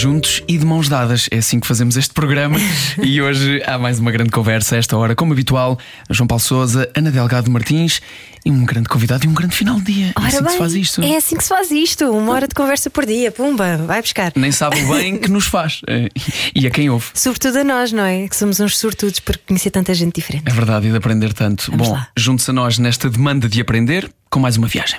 Juntos e de mãos dadas. É assim que fazemos este programa. e hoje há mais uma grande conversa a esta hora, como habitual. João Paulo Souza, Ana Delgado Martins e um grande convidado e um grande final de dia. é Ora assim que bem, se faz isto. É assim que se faz isto. Uma hora de conversa por dia. Pumba, vai buscar. Nem sabe o bem que nos faz. Eh, E a quem ouve. Sobretudo a nós, não é? Que somos uns sortudos por conhecer tanta gente diferente. É verdade, e de aprender tanto. Vamos Bom, junte-se a nós nesta demanda de aprender com mais uma viagem.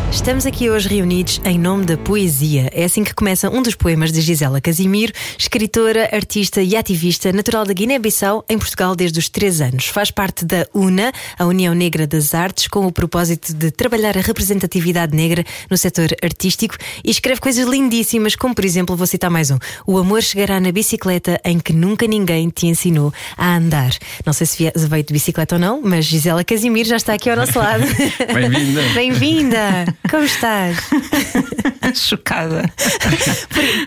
Estamos aqui hoje reunidos em nome da poesia. É assim que começa um dos poemas de Gisela Casimiro, escritora, artista e ativista natural da Guiné-Bissau, em Portugal desde os 3 anos. Faz parte da UNA, a União Negra das Artes, com o propósito de trabalhar a representatividade negra no setor artístico e escreve coisas lindíssimas, como por exemplo, vou citar mais um: O amor chegará na bicicleta em que nunca ninguém te ensinou a andar. Não sei se veio de bicicleta ou não, mas Gisela Casimiro já está aqui ao nosso lado. Bem-vinda. Bem-vinda! Como estás? chocada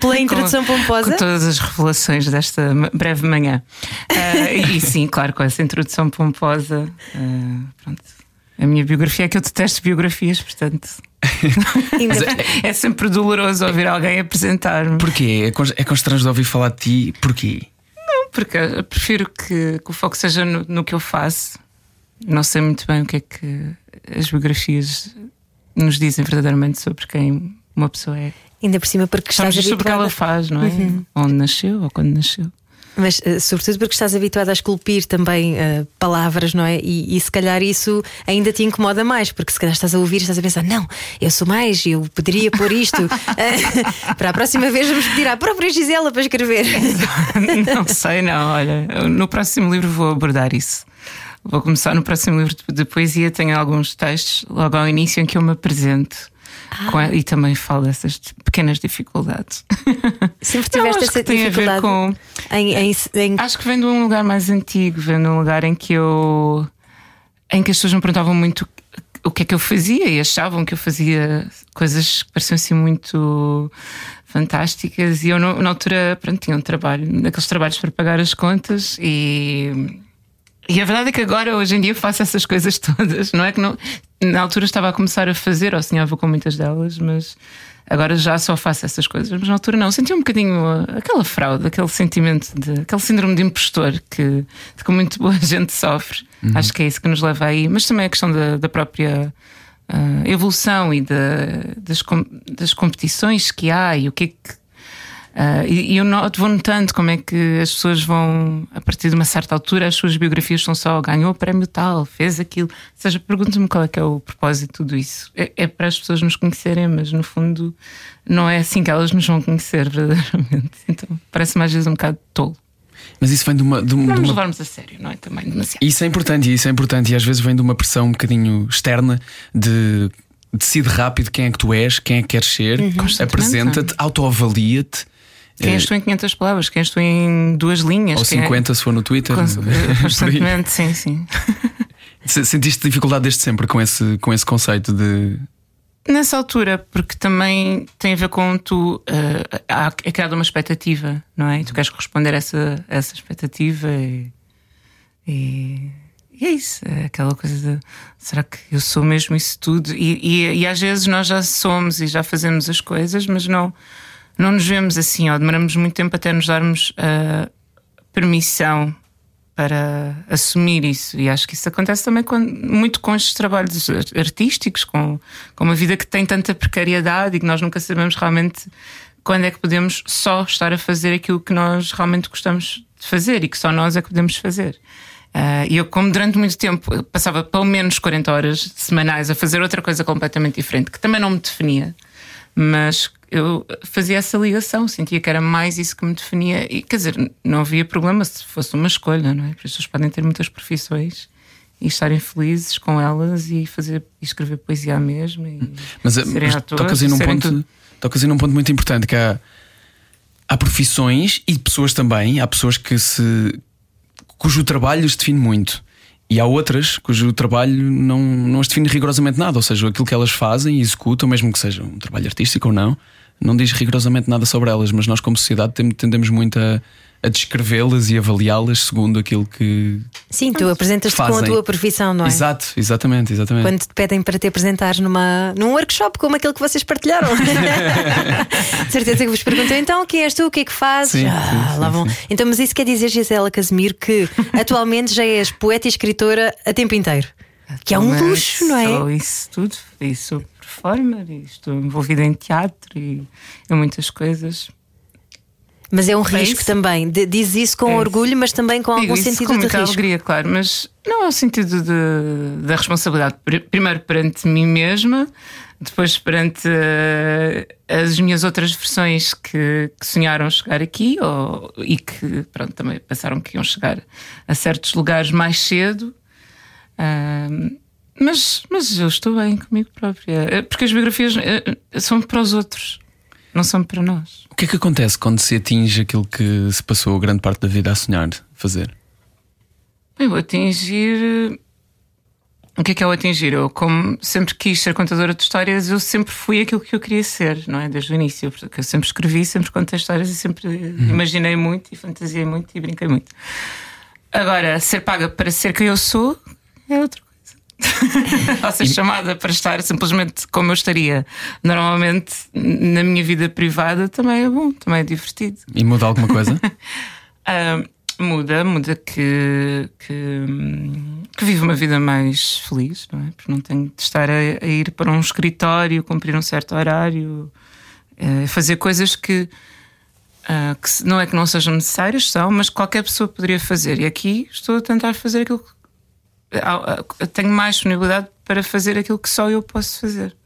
Pela introdução com, pomposa? com todas as revelações desta breve manhã. Ah, e sim, claro, com essa introdução pomposa. ah, pronto. A minha biografia é que eu detesto biografias, portanto. Ainda- É sempre doloroso ouvir alguém apresentar-me. Porquê? É É constrangedor ouvir falar de ti. Porquê? Porque eu prefiro que, que o foco seja no, no que eu faço. Não sei muito bem o que é que as biografias nos dizem verdadeiramente sobre quem uma pessoa é. Ainda por cima, porque estás Estamos sobre o que ela habituada. faz, não é? Onde nasceu ou quando nasceu. Mas, eh, sobretudo, porque estás habituada a esculpir também eh, palavras, não é? E, e se calhar isso ainda te incomoda mais, porque se calhar estás a ouvir e estás a pensar: não, eu sou mais, eu poderia pôr isto. Para a próxima vez vamos pedir à própria Gisela para escrever. não sei, não. Olha, no próximo livro vou abordar isso. Vou começar no próximo livro de- poesia. Tenho alguns textos logo ao início em que eu me apresento com a- e também falo dessas pequenas dificuldades. Sempre Não, tiveste que essa tem a ver dificuldade com- em, em- em- Acho que vem de um lugar mais antigo, vem de um lugar em que eu. em que as pessoas me perguntavam muito o que é que eu fazia e achavam que eu fazia coisas que pareciam assim muito fantásticas. E eu, na altura, pronto, tinha um trabalho, daqueles trabalhos para pagar as contas e. E a verdade é que agora, hoje em dia, faço essas coisas todas. Não é que não, na altura estava a começar a fazer, ou sonhava com muitas delas, mas agora já só faço essas coisas. Mas na altura não, sentia um bocadinho aquela fraude, aquele sentimento, de, aquele síndrome de impostor que, de que muito boa gente sofre. Acho que é isso que nos leva aí, mas também a questão da, da própria uh, evolução e da- das, com- das competições que há e o que é que. Ah, e, eu noto, vou notando como é que as pessoas vão, a partir de uma certa altura, as suas biografias são só ganhou o prémio tal, fez aquilo. Ou seja, pergunto-me qual é que é o propósito de tudo isso. É, é para as pessoas nos conhecerem, mas no fundo não é assim que elas nos vão conhecer verdadeiramente. Então parece-me às vezes um bocado tolo. Mas isso vem de uma. De Não de nos uma- levarmos a sério, não é? Também demasiado. Isso é importante, isso é importante, e às vezes vem de uma pressão um bocadinho externa de decide rápido quem é que tu és, quem é que queres ser, apresenta-te, autoavalia-te. Quem és tu em 500 palavras? Quem és tu em duas linhas? Ou Quem é- 50 se for no Twitter. Por aí. Constantemente, sim, sim. Se- Sentiste dificuldade desde sempre com esse, com esse conceito de. Nessa altura, porque também tem a ver com tu. eh, há- é criada uma expectativa, não é? E tu queres corresponder a essa, a essa expectativa e, e, e é isso. É aquela coisa de será que eu sou mesmo isso tudo? E, e, e às vezes nós já somos e já fazemos as coisas, mas não, não nos vemos assim, ou demoramos muito tempo até nos darmos a permissão para assumir isso. E acho que isso acontece também com- muito com estes trabalhos ar- artísticos, com, com uma vida que tem tanta precariedade e que nós nunca sabemos realmente quando é que podemos só estar a fazer aquilo que nós realmente gostamos de fazer e que só nós é que podemos fazer. Ah, E eu, como durante muito tempo passava pelo menos 40 horas semanais a fazer outra coisa completamente diferente, que também não me definia, mas eu fazia essa ligação, sentia que era mais isso que me definia, e quer dizer, não havia problema se fosse uma escolha, não é? As pessoas podem ter muitas profissões e estarem felizes com elas e fazer e escrever poesia mesmo. E Mas, eh, mas atores, tocas num serem ponto. tudo. Tocas num ponto muito importante que há. há profissões e pessoas também, há pessoas que se cujo trabalho se define muito. E há outras cujo trabalho não, não as define rigorosamente nada, ou seja, aquilo que elas fazem e executam, mesmo que seja um trabalho artístico ou não, não diz rigorosamente nada sobre elas, mas nós, como sociedade, tendemos muito a, a descrevê-las e avaliá-las segundo aquilo que. Sim, tu apresentas-te com a tua profissão, não é? Exato, exatamente, exatamente. Quando te pedem para te apresentares numa, num workshop como aquele que vocês partilharam. certeza que vos perguntam então quem és tu, o que é que fazes? Sim, ah, sim, lá vão. Sim. Então, mas isso quer dizer, Gisela Casimiro, que atualmente já és poeta e escritora a tempo inteiro. Que é um luxo, não é? Sou isso tudo, sou performer, e estou envolvida em teatro e em muitas coisas. Mas é um é risco também. Diz isso com é orgulho, mas também com Digo algum sentido com de risco. alegria, claro, mas não é o sentido de, da responsabilidade. Primeiro perante mim mesma, depois perante uh, as minhas outras versões que, que sonharam chegar aqui ou, e que pronto, também pensaram que iam chegar a certos lugares mais cedo. Uh, mas, mas eu estou bem comigo própria. Eh, porque as biografias uh, são para os outros não são para nós. O que é que acontece quando se atinge aquilo que se passou grande parte da vida a sonhar fazer? Bem, o atingir. O que é que é o atingir? Eu, como sempre quis ser contadora de histórias, eu sempre fui aquilo que eu queria ser, não é? Desde o início. Porque eu sempre escrevi, sempre contei histórias e sempre uhum. imaginei muito e fantasiei muito e brinquei muito. Agora, ser paga para ser quem eu sou é outra ou ser chamada para estar simplesmente como eu estaria normalmente na minha vida privada também é bom, também é divertido. E muda alguma coisa? uh, muda, muda que, que, que vive uma vida mais feliz, não é? Porque não tenho de estar a, a ir para um escritório, cumprir um certo horário, uh, fazer coisas que. Uh, que não é que não sejam necessárias, são, mas qualquer pessoa poderia fazer. E aqui estou a tentar fazer aquilo que tenho mais disponibilidade para fazer aquilo que só eu posso fazer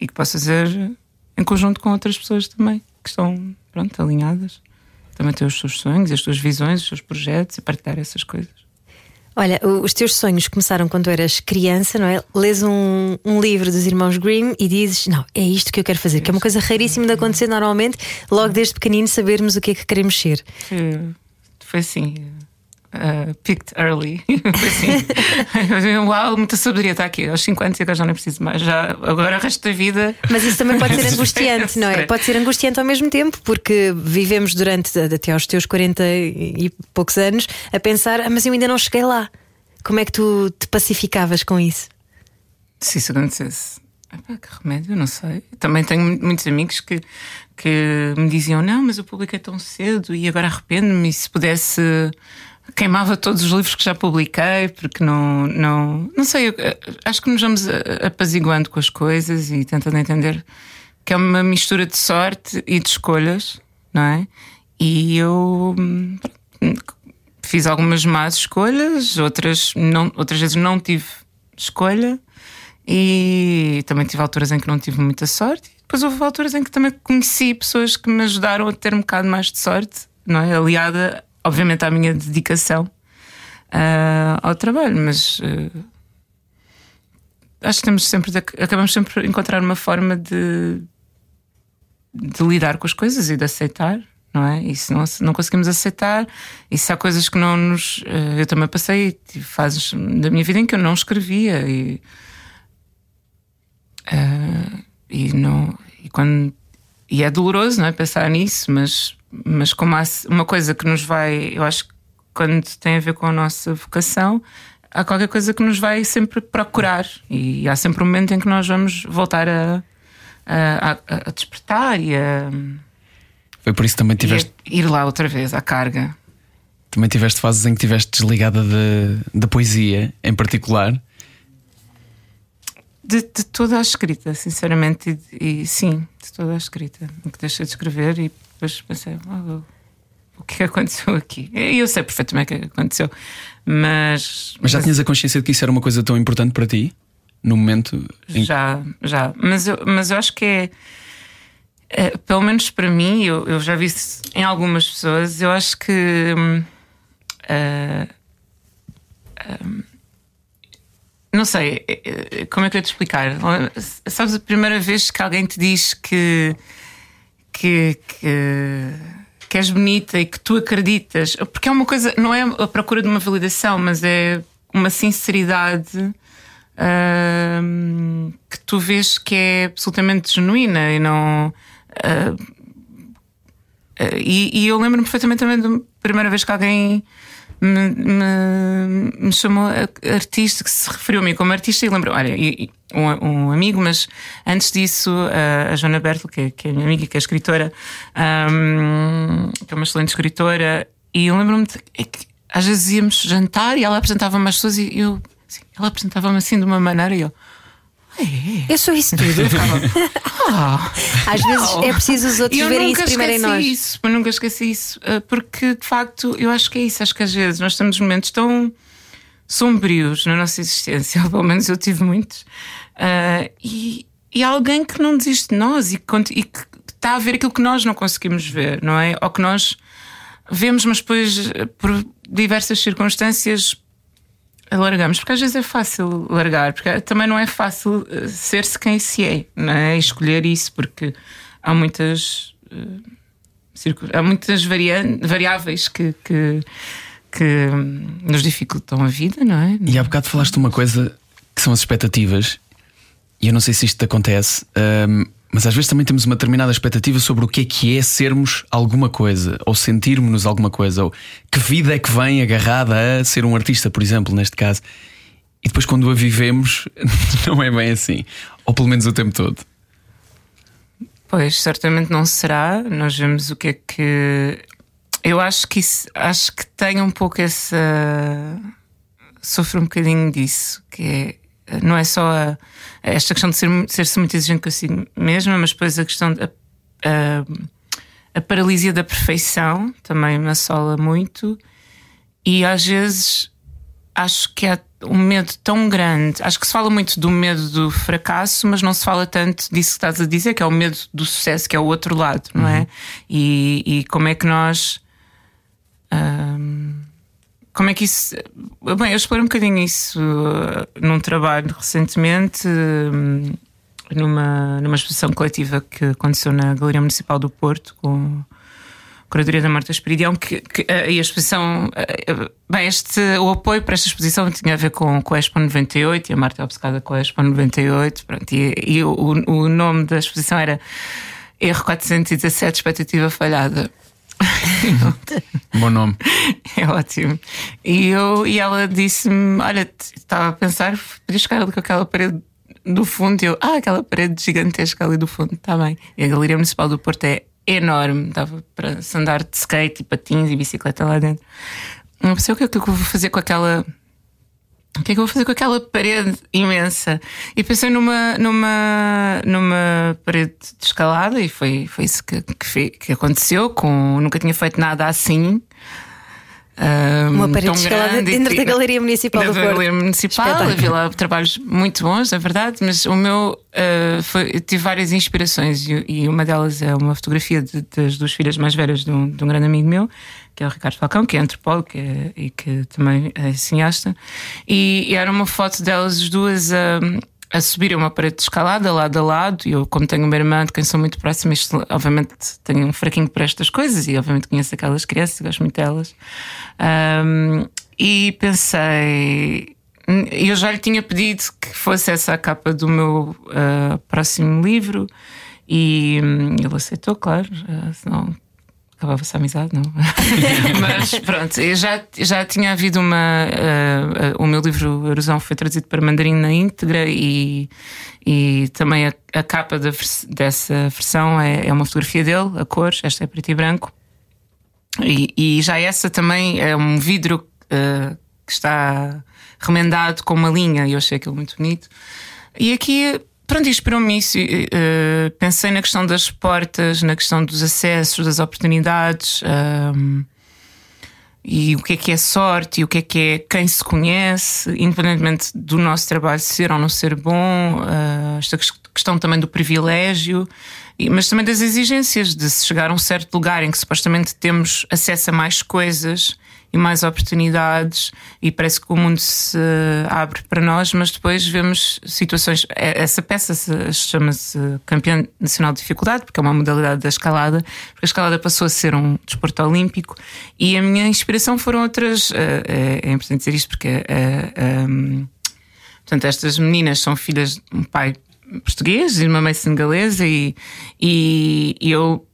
e que posso fazer em conjunto com outras pessoas também que estão pronto, alinhadas. Também ter os seus sonhos, as suas visões, os seus projetos e partilhar essas coisas. Olha, os teus sonhos começaram quando eras criança, não é? Lês um, um, livro dos irmãos Grimm e dizes: Não, é isto que eu quero fazer, que é uma coisa raríssima de acontecer normalmente, logo desde pequenino sabermos o que é que queremos ser. Foi assim uh, picked early. assim, uau, muita sabedoria está aqui. Aos 5 anos agora já não preciso mais. Já, agora o resto da vida. Mas isso também pode ser angustiante, não é? Pode ser angustiante ao mesmo tempo, porque vivemos durante até aos teus 40 e poucos anos a pensar, ah, mas eu ainda não cheguei lá. Como é que tu te pacificavas com isso? Se isso acontecesse. Epá, que remédio, não sei. Também tenho muitos amigos que, que me diziam: Não, mas eu publiquei tão cedo e agora arrependo-me. E se pudesse queimava todos os livros que já publiquei, porque não, não, não sei, acho que nos vamos apaziguando com as coisas e tentando entender que é uma mistura de sorte e de escolhas, não é? E eu fiz algumas más escolhas, outras, não, outras vezes não tive escolha e também tive alturas em que não tive muita sorte. Depois houve alturas em que também conheci pessoas que me ajudaram a ter um bocado mais de sorte, não é? Aliada obviamente, à minha dedicação uh, ao trabalho, mas uh, acho que temos sempre de, acabamos sempre por encontrar uma forma de, de lidar com as coisas e de aceitar. Não é? E se não, não conseguimos aceitar, e se há coisas que não nos. Uh, eu também passei tive fases da minha vida em que eu não escrevia e. e não. E quando e é doloroso, não é? Pensar nisso, mas mas como há uma coisa que nos vai, eu acho que quando tem a ver com a nossa vocação, há qualquer coisa que nos vai sempre procurar e há sempre um momento em que nós vamos voltar a, a, a, despertar e a. Foi por isso que também tiveste. Ir lá outra vez à carga. Também tiveste fases em que estiveste desligada da poesia, em particular. De, de, toda a escrita, sinceramente, e, e, sim, de toda a escrita. Que deixei de escrever e depois pensei, oh, o que aconteceu aqui? Eu sei perfeitamente o que aconteceu, mas. Mas já tinhas a consciência de que isso era uma coisa tão importante para ti? No momento? Em... Já, já. Mas eu, mas eu acho que é. é pelo menos para mim, eu, eu, já vi isso em algumas pessoas, eu acho que. Uh, uh, não sei, eh, como é que eu te explicar? Sabes a primeira vez que alguém te diz que que, que, que és bonita e que tu acreditas, porque é uma coisa, não é a procura de uma validação, mas é uma sinceridade uh, que tu vês que é absolutamente genuína e não. Uh, uh, e, e, eu lembro-me perfeitamente também da primeira vez que alguém me, me, me, chamou artista, que se referiu a mim como artista, e lembro, olha, um, um, amigo, mas antes disso, a, Joana Bertel, que, é, que, é minha amiga, que é escritora, um, que é uma excelente escritora, e eu lembro-me é que às vezes íamos jantar e ela apresentava-me as pessoas e eu Assim, ela apresentava-me assim de uma maneira e eu. É. Eu sou isso tudo. oh, Às vezes é preciso os outros verem isso primeiro em nós. Isso, eu nunca esqueci isso, eh, porque de facto eu acho que é isso. Acho que às vezes nós temos momentos tão sombrios na nossa existência, ou pelo menos eu tive muitos, uh, e, e há alguém que não desiste de nós e, e que está a ver aquilo que nós não conseguimos ver, não é? Ou que nós vemos, mas depois, eh, por diversas circunstâncias, largamos, porque às vezes é fácil largar, porque também não é fácil eh, ser-se quem se é, não é? Escolher isso, porque há muitas, uh, há muitas variáveis que, que, que, nos dificultam a vida, não é? E há bocado falaste uma coisa que são as expectativas, e eu não sei se isto acontece. Um, ehm, mas às vezes também temos uma determinada expectativa sobre o que é que é sermos alguma coisa, ou sentirmos-nos alguma coisa, ou que vida é que vem agarrada a ser um artista, por exemplo, neste caso. E depois, quando a vivemos, não é bem assim. Ou pelo menos o tempo todo. Pois, certamente não será. Nós vemos o que é que. Eu acho que isso, acho que tem um pouco essa. Sofro um bocadinho disso, que é não é só a, esta questão de ser, ser-se muito exigente consigo mesma, mas depois a questão da a, a, paralisia da perfeição também me assola muito. E às vezes acho que há um medo tão grande. Acho que se fala muito do medo do fracasso, mas não se fala tanto disso que estás a dizer, que é o medo do sucesso, que é o outro lado, não é? Uhum. E, e como é que nós. Um, como é que isso. Bem, eu explorei um bocadinho isso uh, num trabalho recentemente, uh, numa, numa exposição coletiva que aconteceu na Galeria Municipal do Porto, com a curadoria da Marta Esperidião, que, que uh, e a exposição. Bem, este, o apoio para esta exposição tinha a ver com, com a Expo 98, e a Marta é obcecada com a Expo 98, pronto, e, e o, o nome da exposição era Erro 417, Expectativa Falhada. Bom nome. É ótimo. E, eu, e ela disse-me: Olha, estava a pensar, podia chegar ali com aquela parede do fundo. E eu, ah, aquela parede gigantesca ali do fundo, está bem. E a Galeria Municipal do Porto é enorme, dava para se andar de skate e patins e bicicleta lá dentro. Não sei o que é que eu vou fazer com aquela o que é que eu vou fazer com aquela parede imensa? E pensei numa, numa, numa parede de escalada e foi, foi isso que, que, que aconteceu. Com, nunca tinha feito nada assim. Um, uma parede de escalada dentro da Galeria Municipal da do Porto. Galeria Municipal, havia lá trabalhos muito bons, é verdade, mas o meu uh, foi, tive várias inspirações e, e, uma delas é uma fotografia de, das duas filhas mais velhas de um, de um grande amigo meu que é o Ricardo Falcão, que é antropólogo que é, e que também é cineasta, e, e, era uma foto delas as duas a, a subir uma parede de escalada lado a lado. E eu, como tenho uma irmã de quem sou muito próxima, isto, obviamente tenho um fraquinho por estas coisas e obviamente conheço aquelas crianças, gosto muito delas. Um, e pensei, eu já lhe tinha pedido que fosse essa a capa do meu uh, próximo livro e um, ele aceitou, claro, uh, senão acabava-se a amizade, não? Mas pronto, já, já tinha havido uma. Uh, uh, o meu livro Erosão foi traduzido para mandarim na íntegra e, e também a, a capa da, dessa versão é, é, uma fotografia dele, a cores, esta é preto e branco. E, e já essa também é um vidro uh, que está remendado com uma linha e eu achei aquilo muito bonito. E aqui Pronto, inspirou-me isso. Uh, pensei na questão das portas, na questão dos acessos, das oportunidades. Um, e o que é que é sorte, e o que é que é quem se conhece, independentemente do nosso trabalho ser ou não ser bom, uh, esta questão também do privilégio mas também das exigências de se chegar a um certo lugar em que supostamente temos acesso a mais coisas e mais oportunidades e parece que o mundo se abre para nós, mas depois vemos situações. É, essa peça chama-se Campeão Nacional de Dificuldade, porque é uma modalidade da escalada, porque a escalada passou a ser um desporto olímpico e a minha inspiração foram outras. É, é importante dizer isto porque. Um, portanto, estas meninas são filhas de um pai português e uma mãe senegalesa e, e, e eu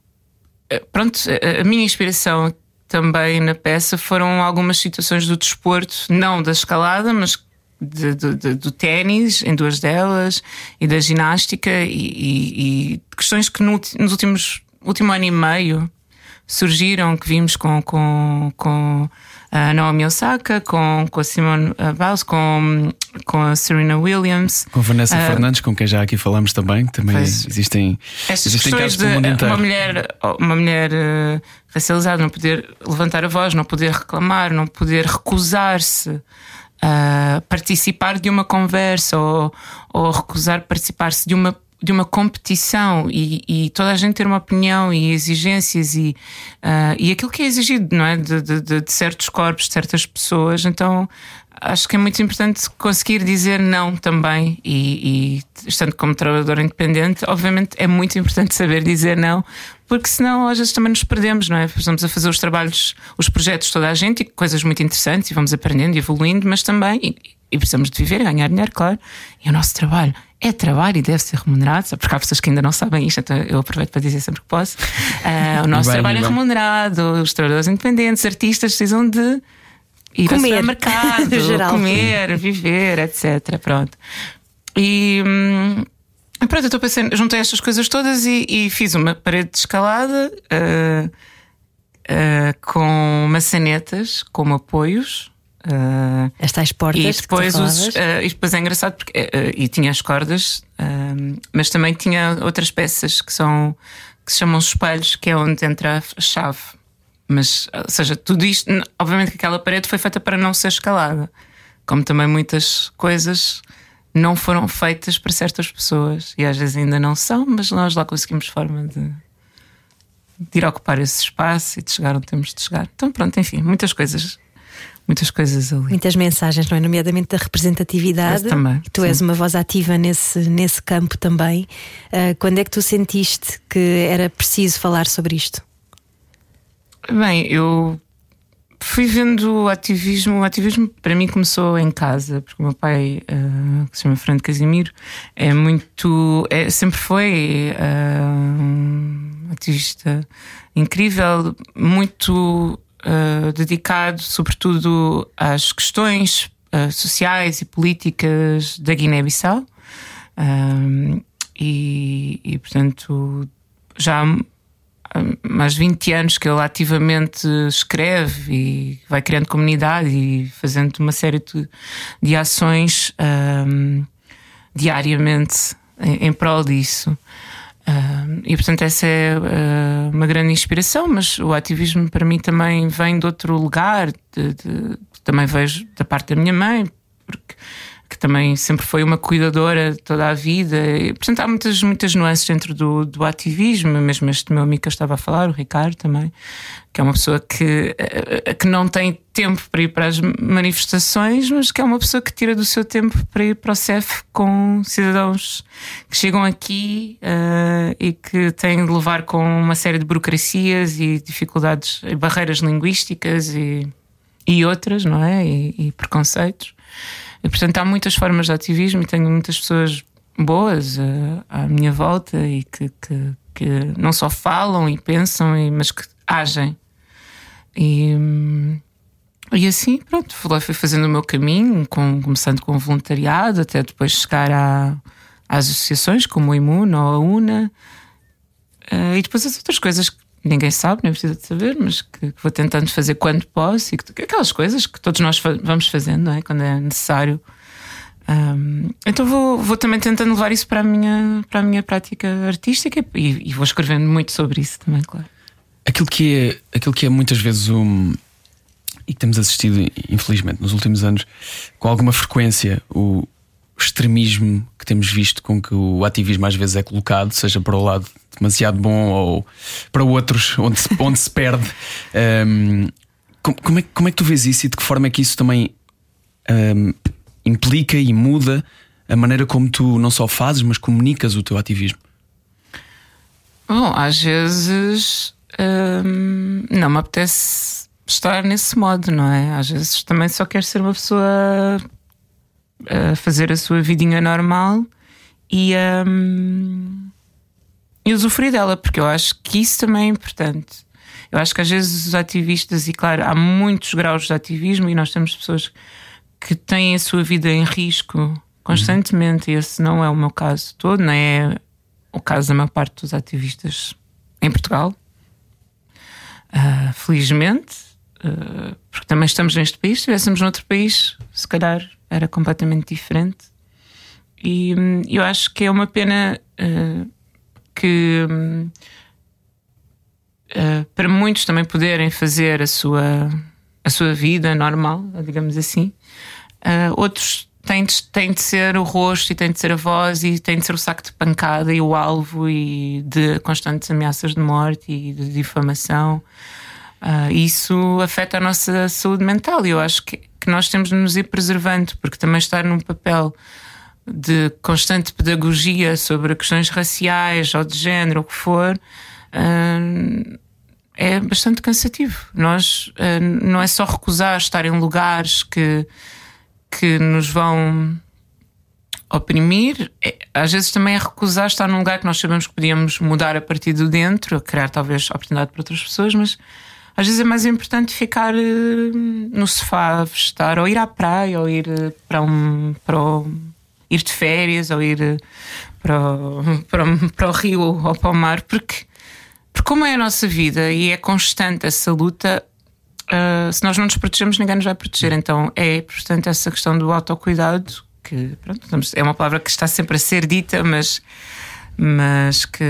pronto, a minha inspiração também na peça foram algumas situações do desporto, não da escalada, mas de, de, de, do ténis, em duas delas, e da ginástica, e, e, e questões que no, nos últimos último ano e meio surgiram, que vimos com, com, com a Naomi Osaka, com, com a Simone Biles, com, com a Serena Williams. Com a Vanessa uh, Fernandes, com quem já aqui falamos também. Também pois, existem, existem casos de mundo uma mulher, uma mulher uh, racializada não poder levantar a voz, não poder reclamar, não poder recusar-se. a participar de uma conversa ou, ou recusar participar-se de uma de uma competição e, e, toda a gente ter uma opinião e exigências e, uh, e aquilo que é exigido não é? De, de, de, certos corpos, de certas pessoas, então acho que é muito importante conseguir dizer não também e, e estando como trabalhador independente, obviamente é muito importante saber dizer não, porque senão às vezes também nos perdemos, não é? Estamos a fazer os trabalhos, os projetos toda a gente e coisas muito interessantes e vamos aprendendo e evoluindo, mas também e, precisamos de viver, ganhar dinheiro, claro, e o nosso trabalho é trabalho e deve ser remunerado, só porque há pessoas que ainda não sabem isto, então eu aproveito para dizer sempre que posso. Uh, o nosso bem, trabalho é remunerado, os trabalhadores independentes, artistas precisam de ir comer. ao mercado, comer, viver, etc. Pronto. E. Hum, pronto, eu estou pensando, juntei estas coisas todas e, e fiz uma parede de escalada uh, uh, com maçanetas, como apoios, Uh, Estas portas. E depois, os, uh, e depois é engraçado porque uh, e tinha as cordas, mas também tinha outras peças que são que se chamam espelhos, que é onde entra a chave. Mas, ou seja, tudo isto, obviamente que aquela parede foi feita para não ser escalada, como também muitas coisas não foram feitas para certas pessoas e às vezes ainda não são, mas nós lá conseguimos forma de, de ir ocupar esse espaço e de chegar onde temos de chegar. Então, pronto, enfim, muitas coisas muitas coisas ali. Muitas mensagens, não é? Nomeadamente da representatividade. também. Tu sim. és uma voz ativa nesse, nesse campo também. Uh, quando é que tu sentiste que era preciso falar sobre isto? Bem, eu fui vendo o ativismo. O ativismo para mim começou em casa, porque o meu pai, uh, que se chama Fernando Casimiro, é muito. É, sempre foi uh, um ativista incrível, muito uh, dedicado sobretudo às questões uh, sociais e políticas da Guiné-Bissau. Uh, e, e, portanto, já há mais de 20 anos que ele ativamente escreve e vai criando comunidade e fazendo uma série de, de ações diariamente em, em prol disso. E portanto, essa é uh, uma grande inspiração, mas o ativismo para mim também vem de outro lugar, de, de, também vejo da parte da minha mãe, porque que também sempre foi uma cuidadora toda a vida. E, portanto, há muitas, muitas nuances dentro do, do ativismo, mesmo este meu amigo que eu estava a falar, o Ricardo também, que é uma pessoa que, eh, que não tem tempo para ir para as manifestações, mas que é uma pessoa que tira do seu tempo para ir para o CEF com cidadãos que chegam aqui uh, e que têm de levar com uma série de burocracias e dificuldades, e barreiras linguísticas e, e outras, não é? E, e preconceitos. E, portanto, há muitas formas de ativismo e tenho muitas pessoas boas uh, à minha volta e que, que, que, não só falam e pensam, e, mas que agem. E, e assim, pronto, fui, fui fazendo o meu caminho, com, começando com o voluntariado, até depois chegar às associações como o Imuno ou a UNA. Uh, e depois as outras coisas que ninguém sabe, nem precisa de saber, mas que, que, vou tentando fazer quando posso e que, aquelas coisas que todos nós fa vamos fazendo, não é? Quando é necessário. Um, então vou, vou também tentando levar isso para a minha, para a minha prática artística e, e vou escrevendo muito sobre isso também, claro. Aquilo que é, aquilo que é muitas vezes um. E que temos assistido, infelizmente, nos últimos anos, com alguma frequência, o extremismo que temos visto com que o ativismo às vezes é colocado, seja para o lado demasiado bom ou para outros, onde se, onde se perde. Um, como, é, como é que tu vês isso e de que forma é que isso também um, implica e muda a maneira como tu não só fazes, mas comunicas o teu ativismo? Bom, às vezes hum, não me apetece estar nesse modo, não é? Às vezes também só quero ser uma pessoa a fazer a sua vidinha normal e, um, e usufruir dela, porque eu acho que isso também é importante. Eu acho que às vezes os ativistas, e claro, há muitos graus de ativismo e nós temos pessoas que têm a sua vida em risco constantemente, e esse não é o meu caso todo, não é o caso da maior parte dos ativistas em Portugal. Uh, felizmente, uh, porque também estamos neste país. Se estivéssemos noutro país, se calhar era completamente diferente. E um, eu acho que é uma pena uh, que um, para muitos também poderem fazer a sua, a sua vida normal, digamos assim. outros tem de, tem de ser o rosto e tem de ser a voz e tem de ser o saco de pancada e o alvo e de constantes ameaças de morte e de difamação. Uh, isso afeta a nossa saúde mental e eu acho que, que nós temos de nos ir preservando, porque também estar num papel de constante pedagogia sobre questões raciais ou de género, o que for, uh, é bastante cansativo. Nós uh, não é só recusar estar em lugares que que nos vão oprimir, é, às vezes também é recusar estar num lugar que nós sabemos que podíamos mudar a partir de dentro, criar talvez oportunidade para outras pessoas, mas às vezes é mais importante ficar uh, no sofá, estar, ou ir à praia, ou ir uh, para um. Para o, ir de férias, ou ir uh, para, o, para, para o rio ou para o mar, porque, porque como é a nossa vida e é constante essa luta, uh, se nós não nos protegemos, ninguém nos vai proteger. Então é, portanto, essa questão do autocuidado, que pronto, é uma palavra que está sempre a ser dita, mas, mas, que,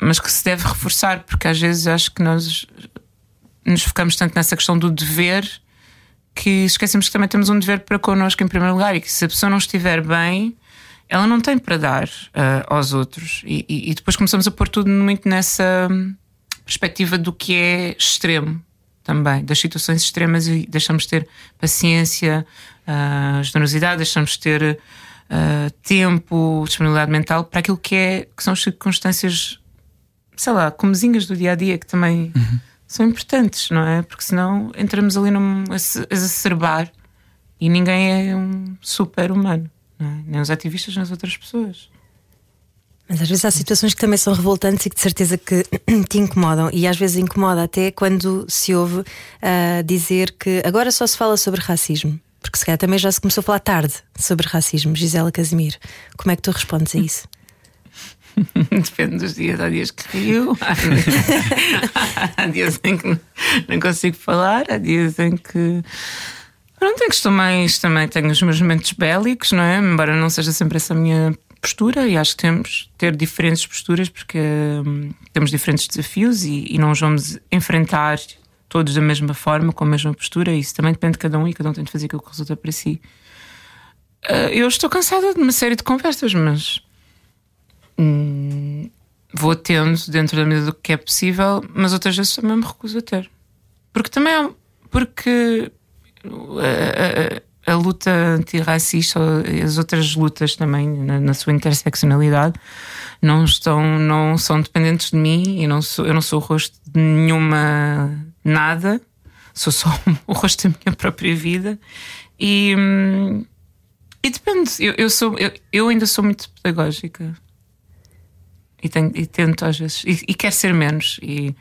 mas que se deve reforçar, porque às vezes acho que nós nos focamos tanto nessa questão do dever que esquecemos que também temos um dever para connosco em primeiro lugar e que se a pessoa não estiver bem, ela não tem para dar uh, aos outros. E, e, e, depois começamos a pôr tudo muito nessa perspectiva do que é extremo também, das situações extremas e deixamos de ter paciência, uh, generosidade, deixamos de ter uh, tempo, disponibilidade mental para aquilo que, é, que são as circunstâncias, sei lá, comezinhas do dia a dia que também uhum. São importantes, não é? Porque senão entramos ali num a exacerbar e ninguém é um super humano, é? nem os ativistas, nem as outras pessoas. Mas às vezes há situações que também são revoltantes e que de certeza que te incomodam, e às vezes incomoda até quando se ouve uh, dizer que agora só se fala sobre racismo. Porque se calhar também já se começou a falar tarde sobre racismo, Gisela Casimiro. Como é que tu respondes a isso? Depende dos dias. Há dias que rio, há dias em que não consigo falar, há dias em que. Não tenho que estou mais também, tenho os meus momentos bélicos, não é? Embora não seja sempre essa a minha postura e acho que temos ter diferentes posturas porque hum, temos diferentes desafios e, e, não os vamos enfrentar todos da mesma forma, com a mesma postura. Isso também depende de cada um e cada um tem de fazer aquilo que resulta para si. Uh, eu estou cansada de uma série de conversas, mas hum, vou tendo dentro da medida do que é possível, mas outras vezes também me recuso a ter. Porque também porque uh, a luta antirracista as outras lutas também na, na, sua interseccionalidade não estão não são dependentes de mim e não sou, eu não sou o rosto de nenhuma nada sou só o rosto da minha própria vida e e depende eu, eu sou eu, eu ainda sou muito pedagógica e, tenho, e tento às vezes, e, e quero ser menos. E,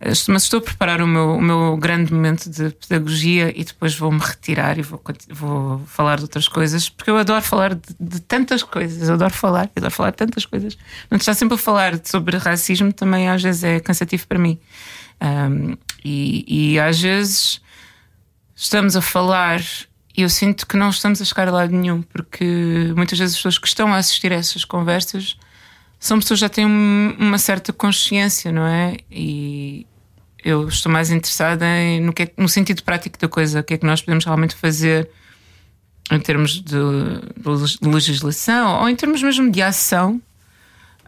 eh, mas estou a preparar o meu, o meu grande momento de pedagogia e depois vou-me retirar e vou, vou falar de outras coisas, porque eu adoro falar de, de tantas coisas, eu adoro falar, eu adoro falar de tantas coisas. Não estar sempre a falar sobre racismo também às vezes é cansativo para mim. Um, e, e às vezes estamos a falar e eu sinto que não estamos a chegar a lado nenhum, porque muitas vezes as pessoas que estão a assistir a essas conversas são pessoas que já têm uma certa consciência, não é? E eu estou mais interessada em, no, que é, no sentido prático da coisa, o que é que nós podemos realmente fazer em termos de, de legislação ou em termos mesmo de ação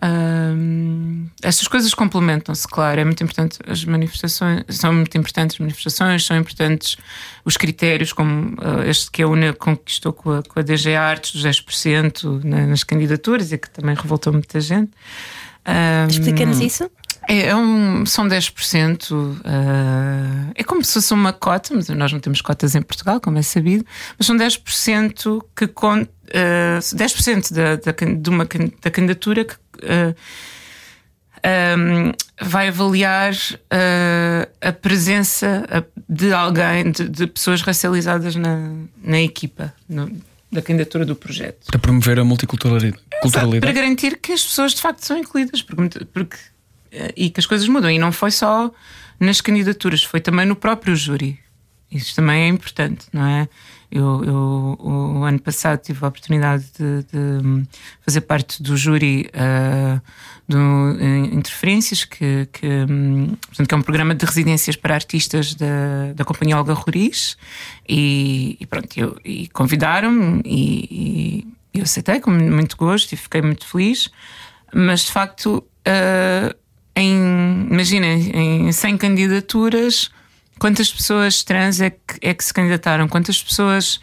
Um, estas coisas complementam-se, claro. É muito importante as manifestações, são muito importantes as manifestações, são importantes os critérios, como uh, este que a UNA conquistou com a, com a DG Artes, dos 10% na, nas candidaturas e que também revoltou muita gente. Um, Explica-nos isso. É, é um, são 10%. Uh, é como se fosse uma cota, mas nós não temos cotas em Portugal, como é sabido, mas são 10% que con, uh, 10% da, da, de uma, da candidatura que uh, um, vai avaliar uh, a presença de alguém, de, de pessoas racializadas na, na equipa. No, da candidatura do projeto. Para promover a multiculturalidade. Exato, para garantir que as pessoas de facto são incluídas, porque, porque e que as coisas mudam. E não foi só nas candidaturas, foi também no próprio júri. Isso também é importante, não é? Eu, eu o ano passado tive a oportunidade de, de fazer parte do júri uh, do Interferências, que, que, portanto, que é um programa de residências para artistas da, da Companhia Olga Roriz. E, e pronto, eu, e convidaram-me e, e, eu aceitei com muito gosto e fiquei muito feliz. Mas de facto. Uh, em, imagina, em 100 candidaturas, quantas pessoas trans é que, é que se candidataram? Quantas pessoas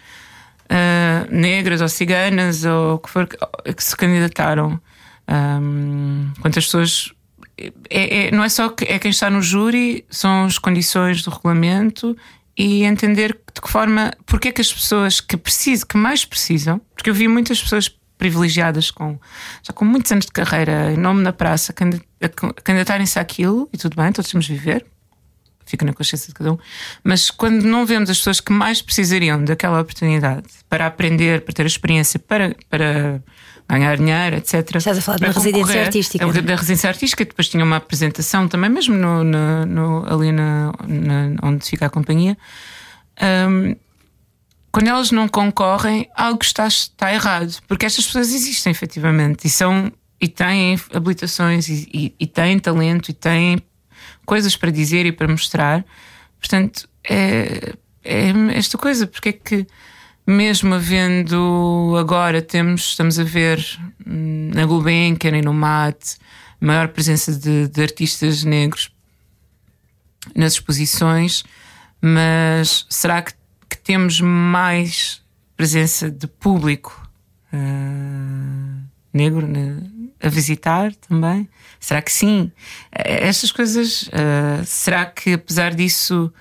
uh, negras ou ciganas ou que for é que se candidataram? Um, quantas pessoas. É, é, não é só que é quem está no júri, são as condições do regulamento e entender de que forma, porque é que as pessoas que precisam, que mais precisam, porque eu vi muitas pessoas privilegiadas com já com muitos anos de carreira, em nome na praça, candidatarem-se àquilo, e tudo bem, todos temos de viver, fica na consciência de cada um, mas quando não vemos as pessoas que mais precisariam daquela oportunidade para aprender, para ter experiência, para, para ganhar dinheiro, etc. Estás a falar da residência artística. É? Da residência artística, depois tinha uma apresentação também, mesmo no, no, no ali na, na, onde fica a companhia. Um, quando elas não concorrem, algo está, está errado, porque estas pessoas existem efetivamente e são e têm habilitações e, e, e têm talento e têm coisas para dizer e para mostrar. Portanto, é, é esta coisa, porque é que mesmo havendo agora temos, estamos a ver hum, na Gulbenkian e no MAT maior presença de, de artistas negros nas exposições, mas será que que temos mais presença de público uh, negro a visitar também? Será que sim? Eh, estas coisas, uh, será que apesar disso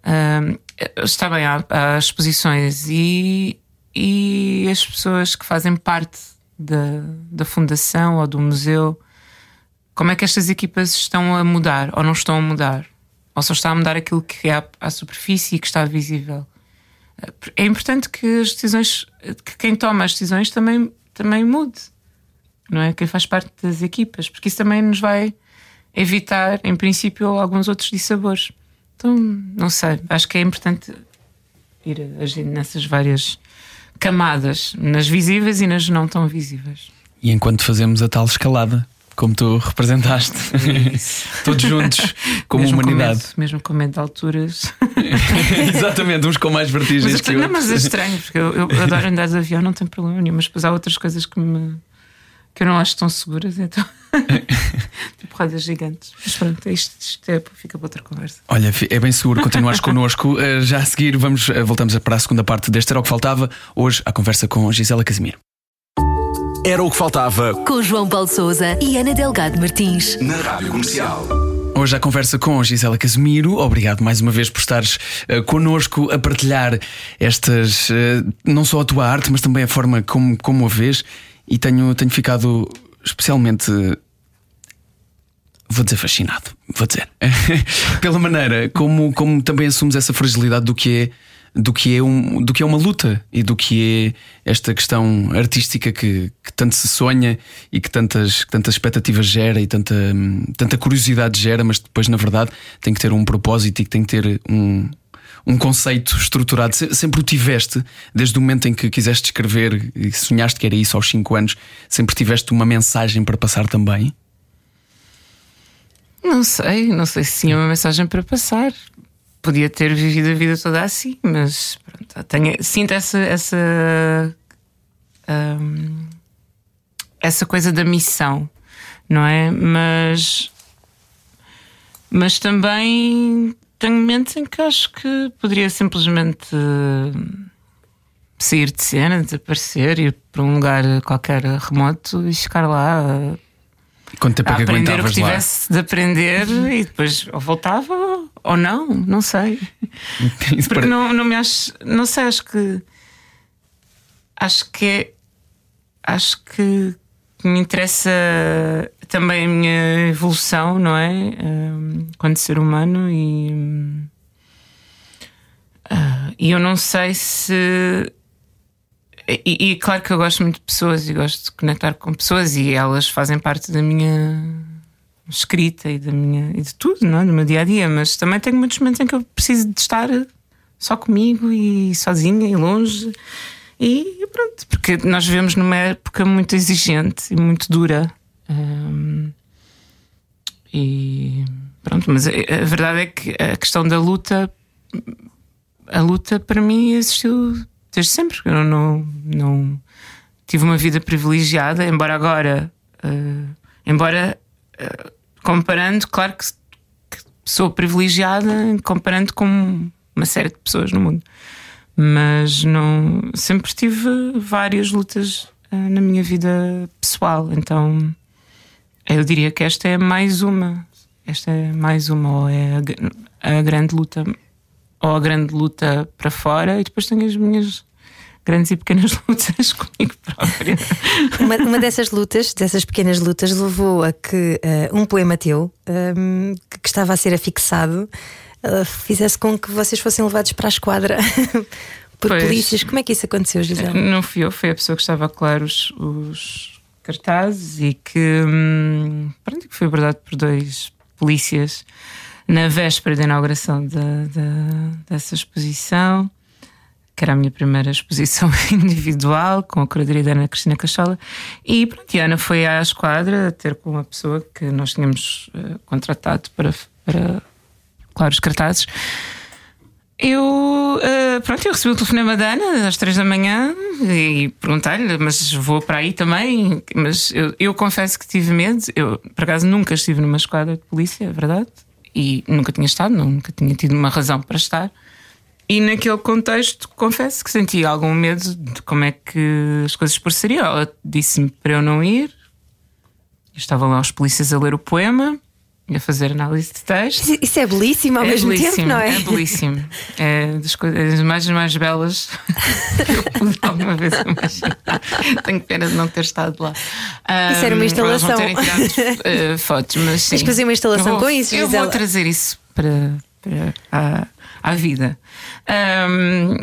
uh, está bem, há, exposições e, e as pessoas que fazem parte da, da fundação ou do museu, como é que estas equipas estão a mudar ou não estão a mudar? Ou só está a mudar aquilo que é à, à superfície e que está visível? é importante que as decisões, que quem toma as decisões também, também mude, não é? Quem faz parte das equipas, porque isso também nos vai evitar, em princípio, alguns outros dissabores. Então, não sei, acho que é importante ir agindo nessas várias camadas, nas visíveis e nas não tão visíveis. E enquanto fazemos a tal escalada, como tu representaste, todos juntos, como mesmo humanidade. Com medo, mesmo com medo de alturas. Exatamente, uns com mais vertigens mas, que não, outros. Mas é estranho, porque eu, eu adoro andar de avião, não tem problema nenhum, mas depois há outras coisas que me que eu não acho tão seguras, então. tipo rodas gigantes. Mas pronto, isto, isto é, fica para outra conversa. Olha, é bem seguro continuares connosco. Eh, já a seguir, vamos, eh, voltamos para a segunda parte deste Era o que Faltava. Hoje, a conversa com Gisela Casimiro. Era o que faltava. Com João Paulo Souza e Ana Delgado Martins. Na Rádio Comercial. Hoje a conversa com Gisela Casimiro. Obrigado mais uma vez por estares uh, connosco a partilhar estas, uh, não só a tua arte, mas também a forma como, como a vês. E tenho, tenho ficado especialmente. Vou dizer fascinado, vou dizer. Pela maneira como, como também assumes essa fragilidade do que é do que é, um, do que é uma luta e do que é esta questão artística que, que tanto se sonha e que tantas, que tantas expectativas gera e tanta, tanta curiosidade gera, mas depois, na verdade, tem que ter um propósito e que tem que ter um, um conceito estruturado. Sempre o tiveste, desde o momento em que quiseste escrever e sonhaste que era isso aos 5 anos, sempre tiveste uma mensagem para passar também? Não sei, não sei se tinha uma mensagem para passar podia ter vivido a vida toda assim, mas pronto, tenho, sinto essa essa, um, essa coisa da missão. não é? Mas, mas também tenho momentos em que acho que poderia simplesmente sair de cena, desaparecer, ir para um lugar qualquer remoto e ficar lá Quanto tempo é que aprender o que aguentavas lá? tivesse de aprender e depois ou voltava ou não, não sei. Porque não, não me acho, não sei, acho que acho que é, acho que me interessa também a minha evolução, não é? Quando ser humano e ah, e eu não sei se e, e claro que eu gosto muito de pessoas e gosto de conectar com pessoas e elas fazem parte da minha escrita e da minha e de tudo, não é? do meu dia a dia, mas também tenho muitos momentos em que eu preciso de estar só comigo e sozinha e longe. E pronto, porque nós vivemos numa época muito exigente e muito dura. Hum, e pronto, mas a, verdade é que a questão da luta, a luta para mim existiu desde sempre. Eu não, não tive uma vida privilegiada, embora agora, eh, embora eh, comparando, claro que, que sou privilegiada comparando com uma série de pessoas no mundo, mas não sempre tive várias lutas eh, na minha vida pessoal, então eu diria que esta é mais uma. Esta é mais uma, ou é a, a grande luta, ou a grande luta para fora, e depois tenho as minhas grandes e pequenas lutas comigo própria. Uma, uma dessas lutas, dessas pequenas lutas, levou a que eh, um poema teu, ehm, que, que estava a ser afixado, eh, fizesse com que vocês fossem levados para a esquadra por Pois. polícias. Como é que isso aconteceu, Gisele? Não fui eu, foi a pessoa que estava a colar os, os cartazes e que, hum, pronto, que foi abordado por dois polícias na véspera da inauguração da, da- dessa exposição, que era a minha primeira exposição individual, com a curadoria da Ana Cristina Cachola. E pronto, a Ana foi à esquadra ter com uma pessoa que nós tínhamos eh, contratado para, para colar os cartazes. Eu, eh, pronto, eu recebi o telefonema da Ana às três da manhã e perguntei-lhe, mas vou para aí também. Mas eu, eu confesso que tive medo. Eu, por acaso, nunca estive numa esquadra de polícia, é verdade. E nunca tinha estado, nunca tinha tido uma razão para estar. E naquele contexto, confesso que senti algum medo de como é que as coisas processariam. Ela disse-me para eu não ir. Estavam lá os polícias a ler o poema a fazer análise de texto. Isso- é belíssimo ao É mesmo belíssimo, tempo, não é? É belíssimo. É das coisas mais, mais belas que eu pude alguma vez imaginar. Tenho pena de não ter estado lá. Isso era uma instalação. terem tirado, eh, fotos, mas sim. Tens que fazer uma instalação Eu vou- com isso, Eu Gisela. vou trazer isso para, para a, à vida. Ahm,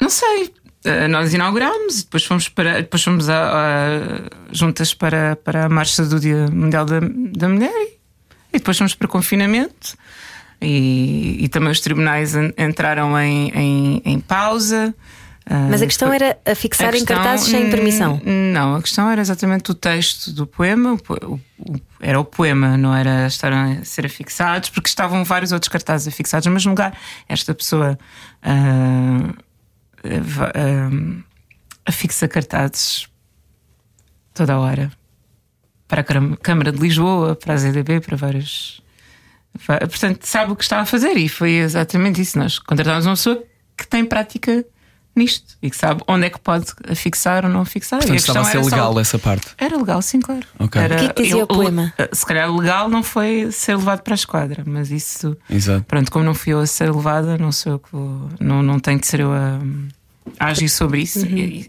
não sei. Eh, Nós inaugurámos, depois fomos, para, depois fomos a- a- juntas para, para a Marcha do Dia Mundial da, da Mulher e depois fomos para confinamento. E, e também os tribunais en- entraram em, em, em pausa. Ah, Mas a questão era a fixar a em cartazes sem permissão. Não, a questão era exatamente o texto do poema. o o- era o poema, não era estar a ser afixados, porque estavam vários outros cartazes afixados no mesmo lugar. Esta pessoa ah, ah, afixa cartazes toda a hora para a Câmara- de Lisboa, para a ZDB, para vários. va- Portanto, sabe o que está a fazer e foi exatamente isso. Nós contratámos uma pessoa que tem prática nisto e que sabe onde é que pode afixar ou não afixar. Portanto, e a estava a ser era só- legal essa parte. Era legal, sim, claro. Ok. Era, O que é que dizia eu- o poema? Se calhar legal não foi ser levado para a esquadra, mas isso. Exato. Pronto, como não fui eu a ser levada, não sou eu que vou. Não, não tenho de ser eu a, a agir sobre isso. Uhum.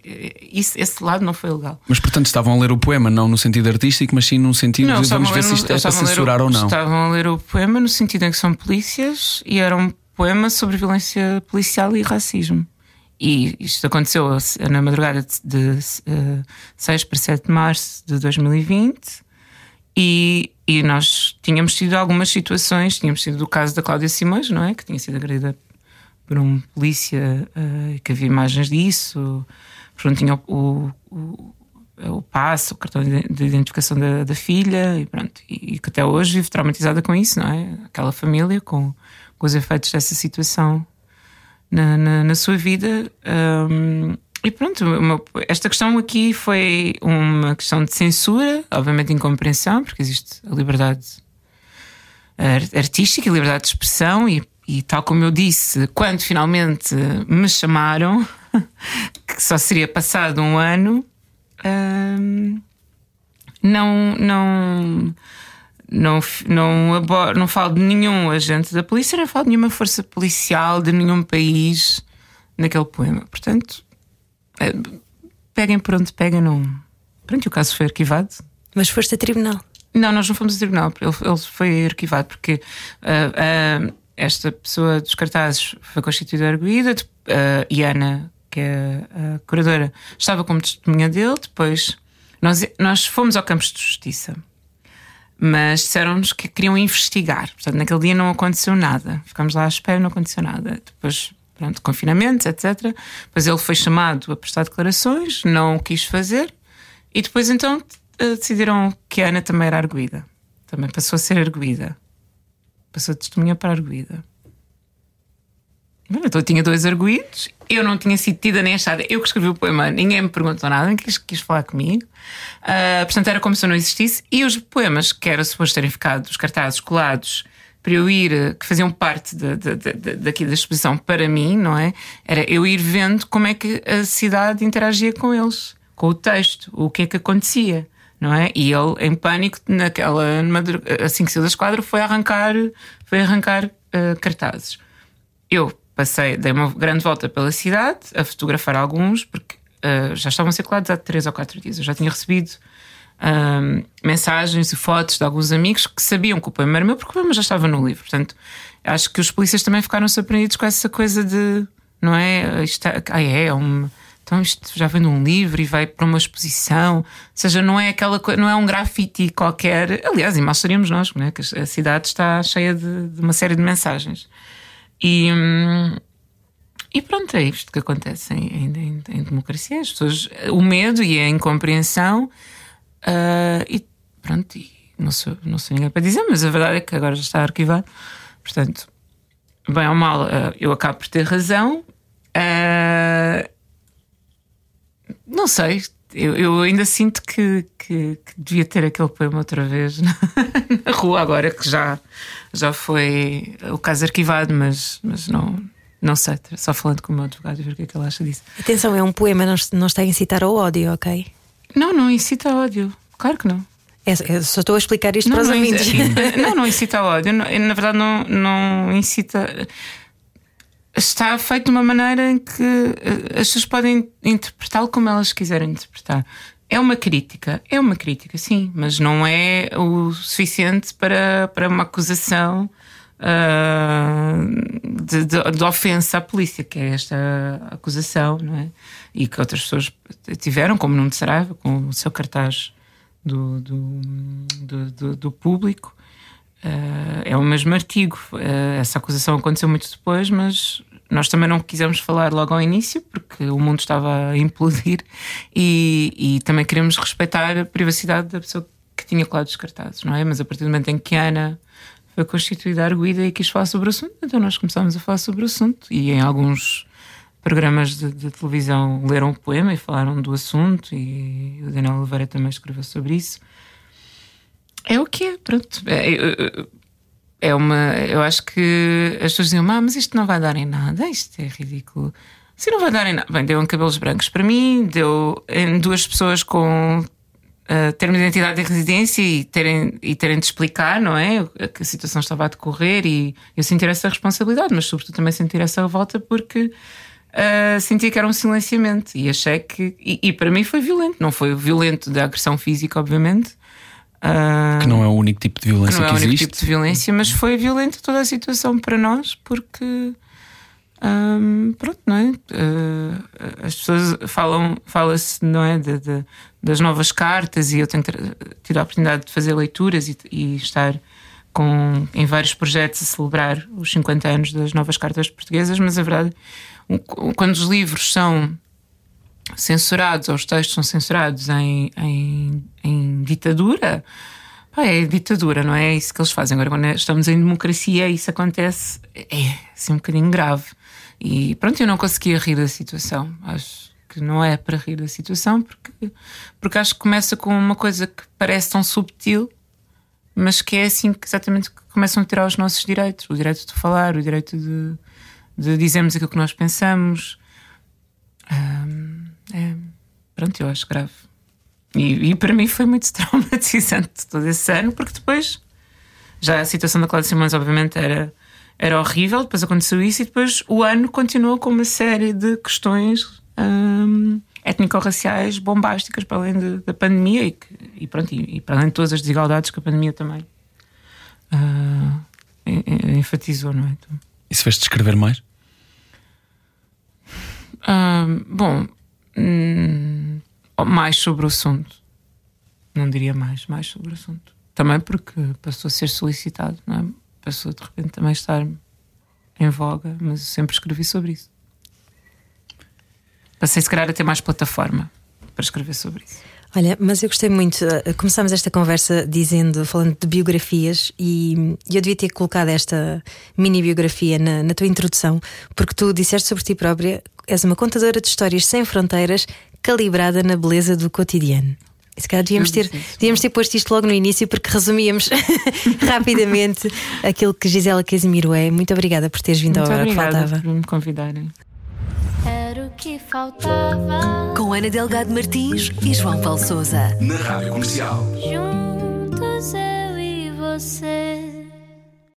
Isso. Esse lado não foi legal. Mas portanto estavam a ler o poema, não no sentido artístico, mas sim no sentido Não, de vamos ver ler se no- isto é para o- censurar ou não. Estavam a ler o poema no sentido em que são polícias e era um poema sobre violência policial e racismo. E isto aconteceu na madrugada de, de eh, 6 para 7 de março de 2020. E, e nós tínhamos tido algumas situações, tínhamos tido o caso da Cláudia Simões, não é? Que tinha sido agredida por um polícia, eh, que havia imagens disso, pronto, tinha o, o, o passe, o cartão de identificação da, da filha, e pronto, e, e que até hoje vive traumatizada com isso, não é? Aquela família com, com os efeitos dessa situação na, na, na sua vida. hum, e pronto, esta questão aqui foi uma questão de censura, obviamente incompreensão, porque existe a liberdade artística e liberdade de expressão, e, e, tal como eu disse, quando finalmente me chamaram, que só seria passado um ano, hum, não, não, não, não, não, falo de nenhum agente da polícia, não falo de nenhuma força policial de nenhum país naquele poema. Portanto, é, peguem por onde peguem, não. Pronto, o caso foi arquivado. Mas foste a tribunal? Não, nós não fomos a tribunal, ele, ele foi arquivado porque uh, uh, esta pessoa dos cartazes foi constituída arguída, uh, e Ana, que é a curadora, estava como testemunha dele. Depois nós, nós fomos ao Campos de Justiça, mas disseram-nos que queriam investigar. Portanto, naquele dia não aconteceu nada. Ficámos lá à espera, não aconteceu nada. Depois pronto, confinamentos, etc. Depois ele foi chamado a prestar declarações, não quis fazer, e depois então eh, decidiram que a Ana também era arguída. Também passou a ser arguída. Passou de testemunha para arguída. Então eu tinha dois arguídos, eu não tinha sido tida nem achada. Eu que escrevi o poema, ninguém me perguntou nada, ninguém quis, quis falar comigo. Uh, portanto, era como se eu não existisse. E os poemas que era suposto terem ficado, os cartazes colados para eu ir, que faziam parte de, de, de, daqui da exposição para mim, não é? Era eu ir vendo como é que a cidade interagia com eles, com o texto, o que é que acontecia, não é? E ele, em pânico, naquela, assim que saiu da esquadra, foi arrancar, foi arrancar uh, cartazes. Eu passei, dei uma grande volta pela cidade a fotografar alguns, porque uh, já estavam circulados há três ou quatro dias. Eu já tinha recebido um, mensagens e fotos de alguns amigos que sabiam que o poema era meu, porque o poema já estava no livro. Portanto, acho que os polícias também ficaram surpreendidos com essa coisa de, não é? Isto, é, ah, é, é um, então isto já vem de um livro e vai para uma exposição. Ou seja, não é aquela não é um grafite qualquer. Aliás, e mal seríamos nós, né? que a cidade está cheia de, de uma série de mensagens. E. E pronto, é isto que acontece em, em, em democracia. As pessoas, o medo e a incompreensão Uh, e pronto, e não, sou, não sou ninguém para dizer, mas a verdade é que agora já está arquivado. Portanto, bem ou mal, uh, eu acabo por ter razão. Uh, não sei, eu, eu, ainda sinto que, que, que, devia ter aquele poema outra vez na, na, rua, agora que já, já foi o caso arquivado, mas, mas não, não sei, só falando com o meu advogado e ver o que é que ele acha disso. Atenção, é um poema, não, não está a incitar ao ódio, ok? Não, não incita ódio. Claro que não. É, eu só estou a explicar isto não, para os não ouvintes. não, não incita ódio. Não, na verdade, não, não incita. Está feito de uma maneira em que eh, as pessoas podem interpretá-lo como elas quiserem interpretar. É uma crítica, é uma crítica, sim, mas não é o suficiente para, para uma acusação uh, de, de, de, ofensa à polícia, que é esta acusação, não é? E que outras pessoas tiveram, como Nuno Saraiva, com o seu cartaz do, do, do, do, do público. Uh, é o mesmo artigo. Uh, essa acusação aconteceu muito depois, mas nós também não quisemos falar logo ao início, porque o mundo estava a implodir e, e também queremos respeitar a privacidade da pessoa que tinha colado os cartazes, não é? Mas a partir do momento em que Ana foi constituída arguída e quis falar sobre o assunto, então nós começámos a falar sobre o assunto e em alguns programas de, de, televisão leram o poema e falaram do assunto e o Daniel Oliveira também escreveu sobre isso. É o que é, pronto. É, é, uma. Eu acho que as pessoas diziam, ah, mas isto não vai dar em nada, isto é ridículo. Se não vai dar em nada. Bem, deu em cabelos brancos para mim, deu em duas pessoas com uh, termo de identidade de residência e terem, e terem de explicar, não é? Que a situação estava a decorrer e eu sentir essa responsabilidade, mas sobretudo também sentir essa revolta porque uh, sentia que era um silenciamento e achei que. E, e, para mim foi violento, não foi violento da agressão física, obviamente. Uh, que não é o único tipo de violência que, não é o único tipo de violência, mas foi violento toda a situação para nós porque um, pronto, não é? Uh, as pessoas falam, fala-se, não é? De, de, das novas cartas e eu tenho tido a oportunidade de fazer leituras e, e, estar com, em vários projetos a celebrar os 50 anos das novas cartas portuguesas, mas a verdade, quando os livros são censurados ou os textos são censurados em, em, em ditadura. é ditadura, não é? é isso que eles fazem. Agora, quando estamos em democracia, isso acontece, é assim um bocadinho grave. E pronto, eu não conseguia rir da situação. Acho que não é para rir da situação, porque, porque acho que começa com uma coisa que parece tão subtil, mas que é assim que exatamente que começam a tirar os nossos direitos: o direito de falar, o direito de, de dizermos aquilo que nós pensamos. É, pronto, eu acho grave. E, e, para mim foi muito traumatizante todo esse ano, porque depois já a situação da Cláudia Simões, obviamente, era, era horrível. Depois aconteceu isso, e depois o ano continuou com uma série de questões hum, étnico-raciais bombásticas para além de, da pandemia e, que, e, pronto, e, e, para além de todas as desigualdades que a pandemia também uh, enfatizou, não é? Então, Isso fez-te escrever mais? Uh, bom, hum, mais sobre o assunto. Não diria mais, mais sobre o assunto. Também porque passou a ser solicitado, não é? Passou de repente também a estar em voga, mas eu sempre escrevi sobre isso. Passei se calhar a ter mais plataforma para escrever sobre isso. Olha, mas eu gostei muito. Eh, começámos esta conversa dizendo, falando de biografias, e eu devia ter colocado esta mini biografia na, na tua introdução, porque tu disseste sobre ti própria, és uma contadora de histórias sem fronteiras, calibrada na beleza do cotidiano. E se calhar devíamos ter, devíamos ter posto isto logo no início porque resumíamos rapidamente aquilo que Gisela Casimiro é. Muito obrigada por teres vindo Muito à hora que faltava. por me convidarem. Que faltava. Com Ana Delgado Martins e João Paulo Souza. Na Rádio Comercial. Juntos eu e você.